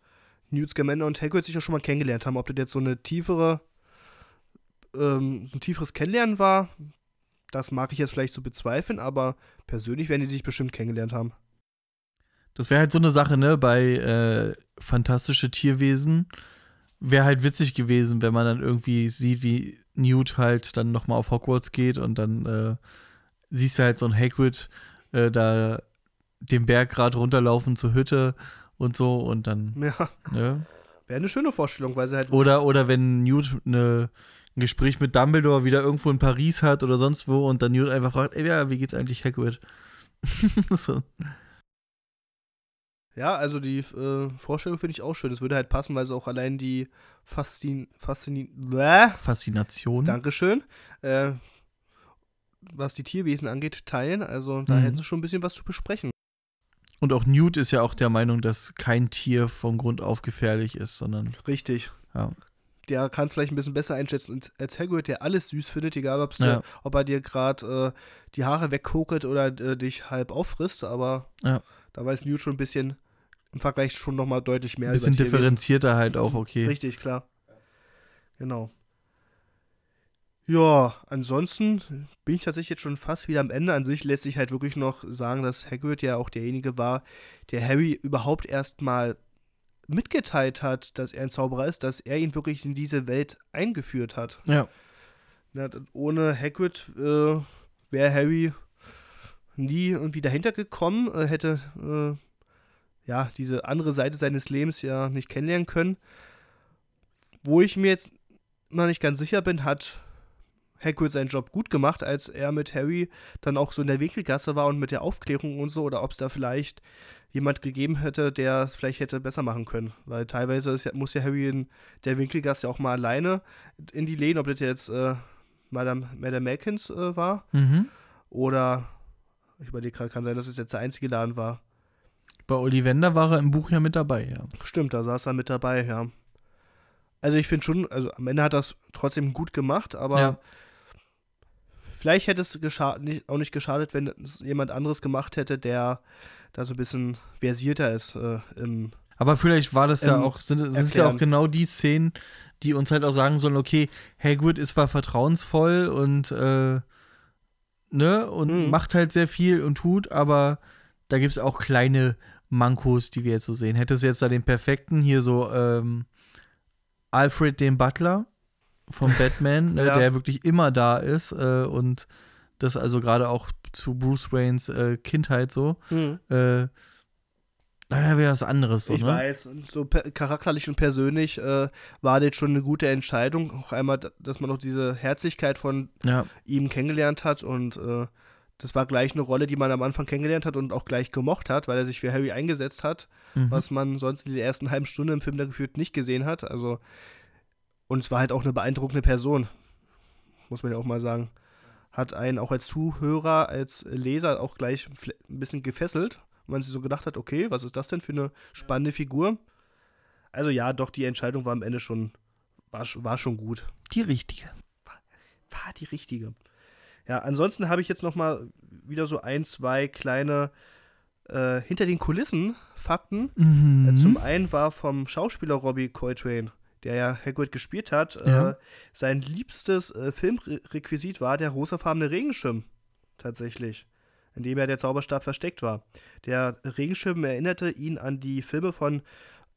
Newt Scamander und Hagrid sich ja schon mal kennengelernt haben. Ob das jetzt so eine tiefere, ähm, ein tieferes Kennenlernen war, das mag ich jetzt vielleicht so bezweifeln, aber persönlich werden die sich bestimmt kennengelernt haben. Das wäre halt so eine Sache, ne, bei äh, fantastische Tierwesen. Wäre halt witzig gewesen, wenn man dann irgendwie sieht, wie Newt halt dann nochmal auf Hogwarts geht und dann äh, siehst du halt so ein Hagrid äh, da den Berg gerade runterlaufen zur Hütte und so und dann. Ja. Ne? Wäre eine schöne Vorstellung, weil sie halt. Oder, oder wenn Newt eine, ein Gespräch mit Dumbledore wieder irgendwo in Paris hat oder sonst wo und dann Newt einfach fragt, ey, ja, wie geht's eigentlich Hagrid? so. Ja, also die äh, Vorstellung finde ich auch schön. Es würde halt passen, weil sie auch allein die Fastin Faszini Faszination. Dankeschön. Äh, was die Tierwesen angeht, teilen. Also da mhm. hätten sie schon ein bisschen was zu besprechen. Und auch Newt ist ja auch der Meinung, dass kein Tier von Grund auf gefährlich ist, sondern. Richtig. Ja. der kann es vielleicht ein bisschen besser einschätzen als Hagrid, der alles süß findet, egal ja. dir, ob er dir gerade äh, die Haare wegkokelt oder äh, dich halb auffrisst, aber ja. da weiß Newt schon ein bisschen im Vergleich schon nochmal deutlich mehr. Ein bisschen differenzierter halt auch, okay. Richtig, klar. Genau. Ja, ansonsten bin ich tatsächlich jetzt schon fast wieder am Ende. An sich lässt sich halt wirklich noch sagen, dass Hagrid ja auch derjenige war, der Harry überhaupt erstmal mitgeteilt hat, dass er ein Zauberer ist, dass er ihn wirklich in diese Welt eingeführt hat. Ja. ja ohne Hagrid äh, wäre Harry nie irgendwie dahinter gekommen, äh, hätte äh, ja diese andere Seite seines Lebens ja nicht kennenlernen können. Wo ich mir jetzt mal nicht ganz sicher bin, hat Hagrid seinen Job gut gemacht, als er mit Harry dann auch so in der Winkelgasse war und mit der Aufklärung und so, oder ob es da vielleicht jemand gegeben hätte, der es vielleicht hätte besser machen können. Weil teilweise ja, muss ja Harry in der Winkelgasse auch mal alleine in die Läden, ob das jetzt äh, Madame, Madame Malkins äh, war mhm. oder ich überlege gerade, kann sein, dass es jetzt der einzige Laden war. Bei Ollivander war er im Buch ja mit dabei, ja. Stimmt, da saß er mit dabei, ja. Also ich finde schon, also am Ende hat das trotzdem gut gemacht, aber ja. Vielleicht hätte es nicht, auch nicht geschadet, wenn es jemand anderes gemacht hätte, der da so ein bisschen versierter ist äh, im aber vielleicht war das ja auch, sind, es ja auch genau die Szenen, die uns halt auch sagen sollen, okay, Hagrid ist zwar vertrauensvoll und äh, ne, und mhm. macht halt sehr viel und tut, aber da gibt es auch kleine Mankos, die wir jetzt so sehen. Hätte es jetzt da den perfekten hier so ähm, Alfred den Butler von Batman, ne, ja. der wirklich immer da ist äh, und das also gerade auch zu Bruce Waynes äh, Kindheit so. Mhm. Äh, naja, wäre was anderes so, Ich ne? weiß, und so charakterlich und persönlich äh, war das schon eine gute Entscheidung. Auch einmal, dass man auch diese Herzlichkeit von ja. ihm kennengelernt hat und äh, das war gleich eine Rolle, die man am Anfang kennengelernt hat und auch gleich gemocht hat, weil er sich für Harry eingesetzt hat, mhm. was man sonst in der ersten halben Stunde im Film da gefühlt nicht gesehen hat. Also, und es war halt auch eine beeindruckende Person, muss man ja auch mal sagen. Hat einen auch als Zuhörer, als Leser auch gleich ein bisschen gefesselt, weil man sich so gedacht hat, okay, was ist das denn für eine spannende Figur? Also ja, doch, die Entscheidung war am Ende schon, war, war schon gut. Die richtige. War, war die richtige. Ja, ansonsten habe ich jetzt noch mal wieder so ein, zwei kleine äh, hinter den Kulissen Fakten. Mhm. Äh, zum einen war vom Schauspieler Robbie Coltrane, der ja Hagrid gespielt hat, ja. äh, sein liebstes äh, Filmrequisit war der rosafarbene Regenschirm. Tatsächlich. In dem ja der Zauberstab versteckt war. Der Regenschirm erinnerte ihn an die Filme von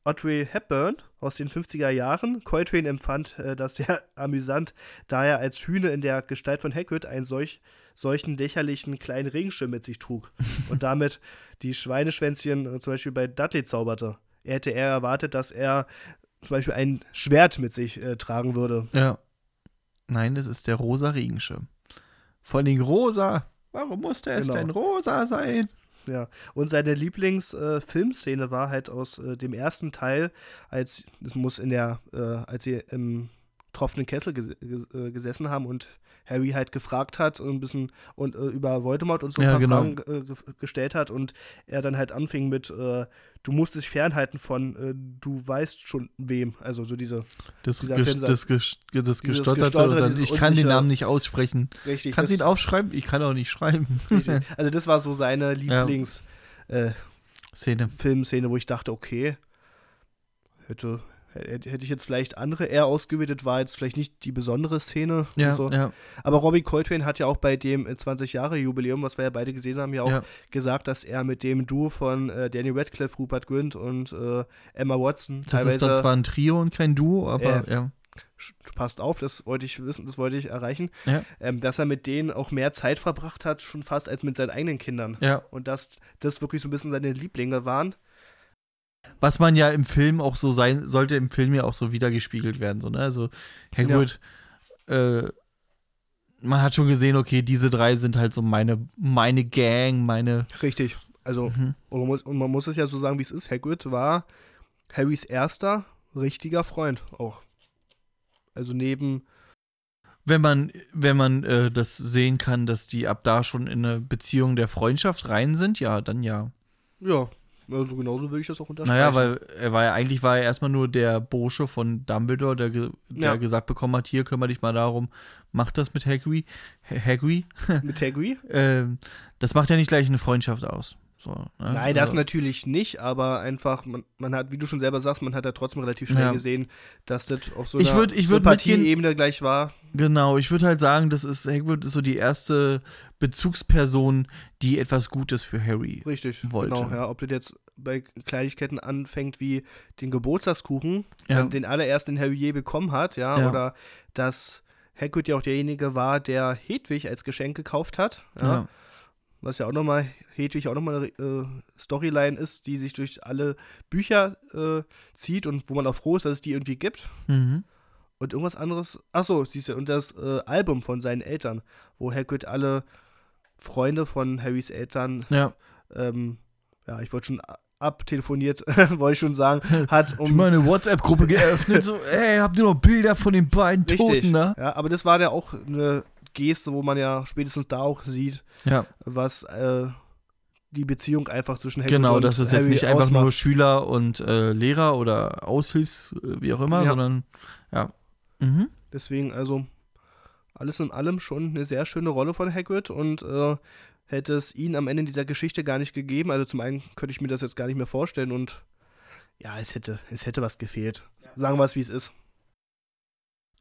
Audrey Hepburn aus den 50er Jahren. Coltrane empfand äh, das sehr amüsant, da er als Hühne in der Gestalt von Hagrid einen solch, solchen lächerlichen kleinen Regenschirm mit sich trug und damit die Schweineschwänzchen äh, zum Beispiel bei Dudley zauberte. Er hätte eher erwartet, dass er zum Beispiel ein Schwert mit sich äh, tragen würde. Ja. Nein, das ist der rosa Regenschirm. Vor allem rosa. Warum musste es genau. denn rosa sein? Ja, und seine Lieblingsfilmszene äh, war halt aus äh, dem ersten Teil, als es muss in der, äh, als sie im tropfenden Kessel ges äh, gesessen haben und Harry halt gefragt hat ein bisschen und äh, über Voldemort und so ja, genau. Fragen äh, gestellt hat und er dann halt anfing mit äh, du musst dich fernhalten von äh, du weißt schon wem. Also so diese das, ges das, ges das gestotterte oder ich kann den Namen nicht aussprechen. Richtig kannst du ihn aufschreiben? Ich kann auch nicht schreiben. Also das war so seine Lieblings ja. Äh, Szene. Filmszene wo ich dachte okay hätte hätte ich jetzt vielleicht andere eher ausgewählt, war jetzt vielleicht nicht die besondere Szene. Ja, so. ja. Aber Robbie Coltrane hat ja auch bei dem 20-Jahre-Jubiläum, was wir ja beide gesehen haben, ja auch ja. gesagt, dass er mit dem Duo von äh, Danny Radcliffe, Rupert Grint und äh, Emma Watson das teilweise. Das ist zwar ein Trio und kein Duo, aber äh, ja. Passt auf, das wollte ich wissen, das wollte ich erreichen, ähm, dass er mit denen auch mehr Zeit verbracht hat, schon fast als mit seinen eigenen Kindern. Und dass das wirklich so ein bisschen seine Lieblinge waren was man ja im Film auch so sein, sollte im Film ja auch so wiedergespiegelt werden. So, ne? Also Hagrid, ja. äh, man hat schon gesehen, okay, diese drei sind halt so meine, meine Gang, meine. Richtig. Also, mhm. und, man muss, und man muss es ja so sagen, wie es ist. Hagrid war Harrys erster richtiger Freund auch. Also neben. Wenn man, wenn man äh, das sehen kann, dass die ab da schon in eine Beziehung der Freundschaft rein sind, ja, dann ja. Ja, Also genauso würde ich das auch unterstreichen. Naja, weil er war ja eigentlich war er erstmal nur der Bursche von Dumbledore, der, der ja. gesagt bekommen hat, hier kümmere dich mal darum, mach das mit Hagrid. Hagrid? Mit Hagrid? ähm, das macht ja nicht gleich eine Freundschaft aus. So, ne? Nein, das also, natürlich nicht, aber einfach, man, man, hat, wie du schon selber sagst, man hat ja trotzdem relativ schnell ja. gesehen, dass das auf so einer ich Sympathie-Ebene gleich war. Genau, ich würde halt sagen, das ist, Hagrid ist so die erste Bezugsperson, die etwas Gutes für Harry Richtig, wollte. Genau, ja. Ob das jetzt bei Kleinigkeiten anfängt wie den Geburtstagskuchen, ja. den allerersten den Harry je bekommen hat, ja, ja. oder dass Hagrid ja auch derjenige war, der Hedwig als Geschenk gekauft hat, ja. Was ja auch nochmal, Hedwig auch nochmal eine äh, Storyline ist, die sich durch alle Bücher äh, zieht und wo man auch froh ist, dass es die irgendwie gibt. Mhm. Und irgendwas anderes, achso, siehst du, und das äh, Album von seinen Eltern, wo Hagrid alle Freunde von Harrys Eltern, ja, ähm, ja ich wollte schon abtelefoniert, wollte ich schon sagen, hat um. Ich meine WhatsApp-Gruppe geöffnet, so, ey, habt ihr noch Bilder von den beiden Richtig, Toten da? Ja, aber das war ja auch eine Geste, wo man ja spätestens da auch sieht, ja. was äh, die Beziehung einfach zwischen Harry genau, und Genau, das ist jetzt nicht einfach nur Schüler und äh, Lehrer oder Aushilfs, wie auch immer, ja. sondern ja. Mhm. Deswegen, also alles in allem schon eine sehr schöne Rolle von Hagrid und äh, hätte es ihn am Ende dieser Geschichte gar nicht gegeben. Also zum einen könnte ich mir das jetzt gar nicht mehr vorstellen und ja, es hätte, es hätte was gefehlt. Ja. Sagen wir es, wie es ist.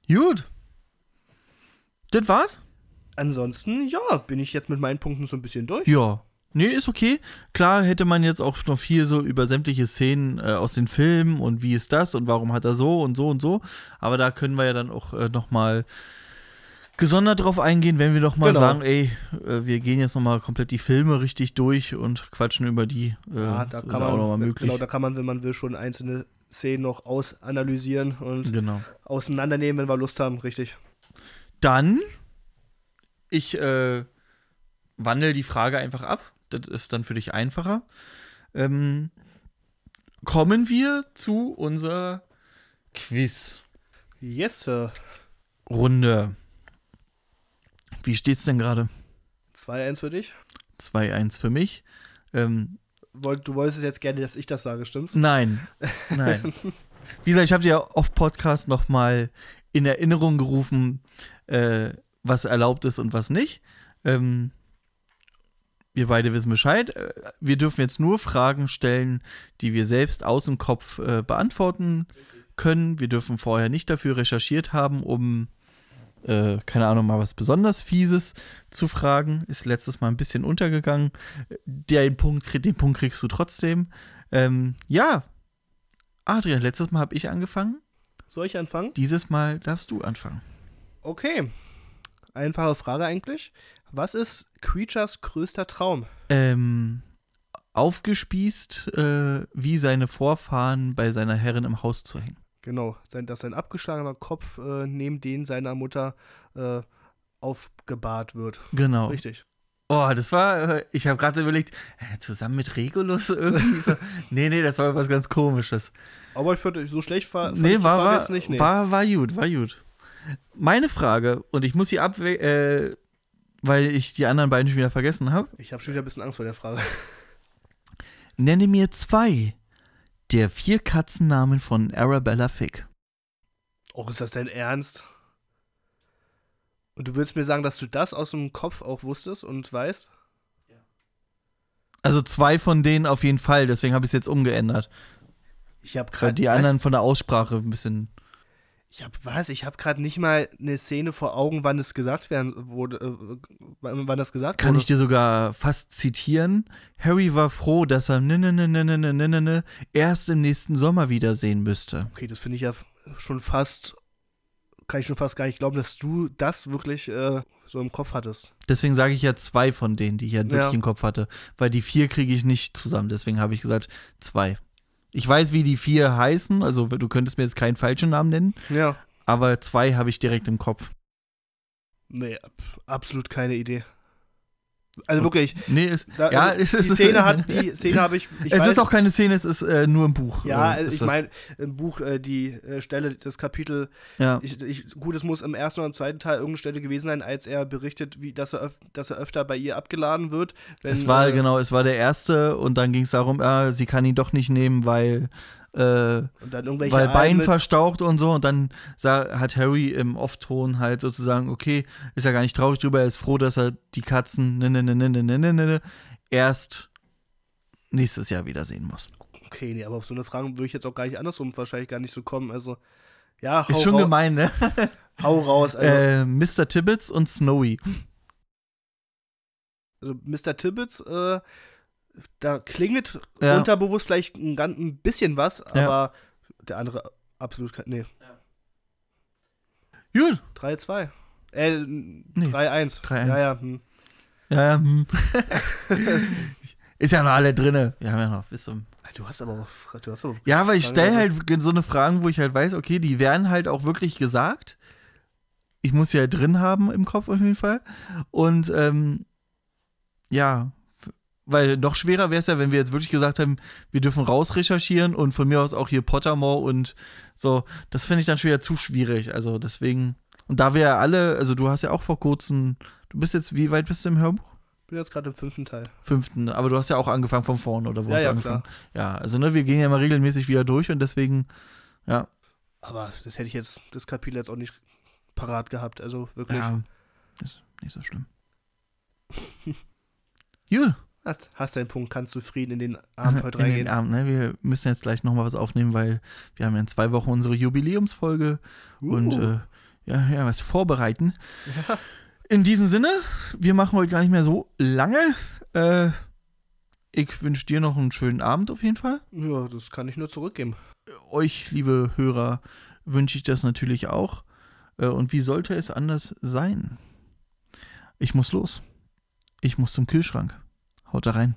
Gut. Das war's? Ansonsten, ja, bin ich jetzt mit meinen Punkten so ein bisschen durch. Ja. Nee, ist okay. Klar hätte man jetzt auch noch viel so über sämtliche Szenen äh, aus den Filmen und wie ist das und warum hat er so und so und so. Aber da können wir ja dann auch äh, nochmal gesondert drauf eingehen, wenn wir doch mal genau. sagen, ey, äh, wir gehen jetzt nochmal komplett die Filme richtig durch und quatschen über die. Äh, ja, da kann man, auch nochmal möglich. Genau, da kann man, wenn man will, schon einzelne Szenen noch ausanalysieren und genau. auseinandernehmen, wenn wir Lust haben, richtig. Dann, ich äh, wandle die Frage einfach ab. Das ist dann für dich einfacher. Ähm, kommen wir zu unserer Quiz. Yes, Sir. Runde. Wie steht's denn gerade? 2-1 für dich. 2-1 für mich. Ähm, du wolltest jetzt gerne, dass ich das sage, stimmt's? Nein. Nein. Wie gesagt, ich habe dir auf Podcast nochmal in Erinnerung gerufen, äh, was erlaubt ist und was nicht. Ähm, wir beide wissen Bescheid. Äh, wir dürfen jetzt nur Fragen stellen, die wir selbst aus dem Kopf äh, beantworten können. Wir dürfen vorher nicht dafür recherchiert haben, um, äh, keine Ahnung, mal was besonders Fieses zu fragen. Ist letztes Mal ein bisschen untergegangen. Den Punkt, den Punkt kriegst du trotzdem. Ähm, ja, Adrian, letztes Mal habe ich angefangen. Soll ich anfangen? Dieses Mal darfst du anfangen. Okay. Einfache Frage eigentlich. Was ist Creatures größter Traum? Ähm, aufgespießt, äh, wie seine Vorfahren bei seiner Herrin im Haus zu hängen. Genau, dass sein abgeschlagener Kopf äh, neben den seiner Mutter äh, aufgebahrt wird. Genau. Richtig. Oh, das war, äh, ich habe gerade überlegt, äh, zusammen mit Regulus irgendwie so. nee, nee, das war was ganz komisches. Aber ich finde, so schlecht war, nee, war, war, jetzt nicht. Nee. War, war gut, war gut. Meine Frage, und ich muss sie ab, äh, weil ich die anderen beiden schon wieder vergessen habe. Ich habe schon wieder ein bisschen Angst vor der Frage. Nenne mir zwei der vier Katzennamen von Arabella Fick. Oh, ist das dein Ernst? Und du willst mir sagen, dass du das aus dem Kopf auch wusstest und weißt? Ja. Also zwei von denen auf jeden Fall, deswegen habe ich es jetzt umgeändert. Ich habe gerade die anderen von der Aussprache ein bisschen ich habe was, ich habe gerade nicht mal eine Szene vor Augen, wann es gesagt werden wurde, äh, wann das gesagt Kann wurde. Kann ich dir sogar fast zitieren? Harry war froh, dass er ne, ne, ne, ne, ne, ne, ne, ne, erst im nächsten Sommer wiedersehen müsste. Okay, das finde ich ja schon fast, kann ich schon fast gar nicht glauben, dass du das wirklich äh, so im Kopf hattest. Deswegen sage ich ja zwei von denen, die ich halt wirklich ja. im Kopf hatte, weil die vier kriege ich nicht zusammen. Deswegen habe ich gesagt zwei. Ich weiß, wie die vier heißen, also du könntest mir jetzt keinen falschen Namen nennen. Ja. Aber zwei habe ich direkt im Kopf. Nee, absolut keine Idee. Also wirklich. Nee, ist, da, ja, also es ist, die Szene hat, die Szene habe ich, ich. Es weiß, ist auch keine Szene, es ist äh, nur ein Buch. Ja, äh, ich meine, im Buch äh, die äh, Stelle, das Kapitel. Ja. Ich, ich, gut, es muss im ersten oder im zweiten Teil irgendeine Stelle gewesen sein, als er berichtet, wie, dass, er dass er öfter bei ihr abgeladen wird. Wenn, es war, äh, genau, es war der erste und dann ging es darum, ah, sie kann ihn doch nicht nehmen, weil äh, weil Bein verstaucht und so. Und dann sah, hat Harry im Off-Ton halt sozusagen, okay, ist ja gar nicht traurig drüber, er ist froh, dass er die Katzen ne, ne, ne, ne, ne, ne, ne, ne, ne erst nächstes Jahr wiedersehen muss. Okay, nee, aber auf so eine Frage würde ich jetzt auch gar nicht andersrum wahrscheinlich gar nicht so kommen. Also, ja, hau Ist schon gemein, ne? hau raus. Also. Äh, Mr. Tibbets und Snowy. Also, Mr. Tibbets, äh, da klingelt ja. unterbewusst vielleicht ein, ein bisschen was, aber ja. der andere absolut kein. Nee. Ja. Gut. 3-2. Äh, nee. 3-1. 3-1. Ja, ja. Hm. Ja, ja. Hm. Ist ja noch alle drinne. Wir haben ja noch bis zum. Du hast aber auch. Du hast aber ja, aber ich stelle halt so eine Fragen, wo ich halt weiß, okay, die werden halt auch wirklich gesagt. Ich muss sie halt drin haben im Kopf auf jeden Fall. Und ähm, ja, weil noch schwerer wäre es ja, wenn wir jetzt wirklich gesagt haben, wir dürfen rausrecherchieren und von mir aus auch hier Pottermore und so. Das finde ich dann schon wieder zu schwierig. Also deswegen. Und da wir ja alle, also du hast ja auch vor kurzem, du bist jetzt, wie weit bist du im Hörbuch? Ich bin jetzt gerade im fünften Teil. Fünften, aber du hast ja auch angefangen von vorne, oder wo ja, hast du ja, angefangen? Klar. Ja, also ne, wir gehen ja immer regelmäßig wieder durch und deswegen, ja. Aber das hätte ich jetzt, das Kapitel jetzt auch nicht parat gehabt, also wirklich. Ja, ist nicht so schlimm. Gut. Hast, hast deinen Punkt, kannst zufrieden in den Abend heute reingehen. In den Abend, ne? Wir müssen jetzt gleich nochmal was aufnehmen, weil wir haben ja in zwei Wochen unsere Jubiläumsfolge uh. und äh, ja, ja, was vorbereiten. Ja. In diesem Sinne, wir machen heute gar nicht mehr so lange. Äh, ich wünsche dir noch einen schönen Abend auf jeden Fall. Ja, das kann ich nur zurückgeben. Euch, liebe Hörer, wünsche ich das natürlich auch. Äh, und wie sollte es anders sein? Ich muss los. Ich muss zum Kühlschrank. Haut rein.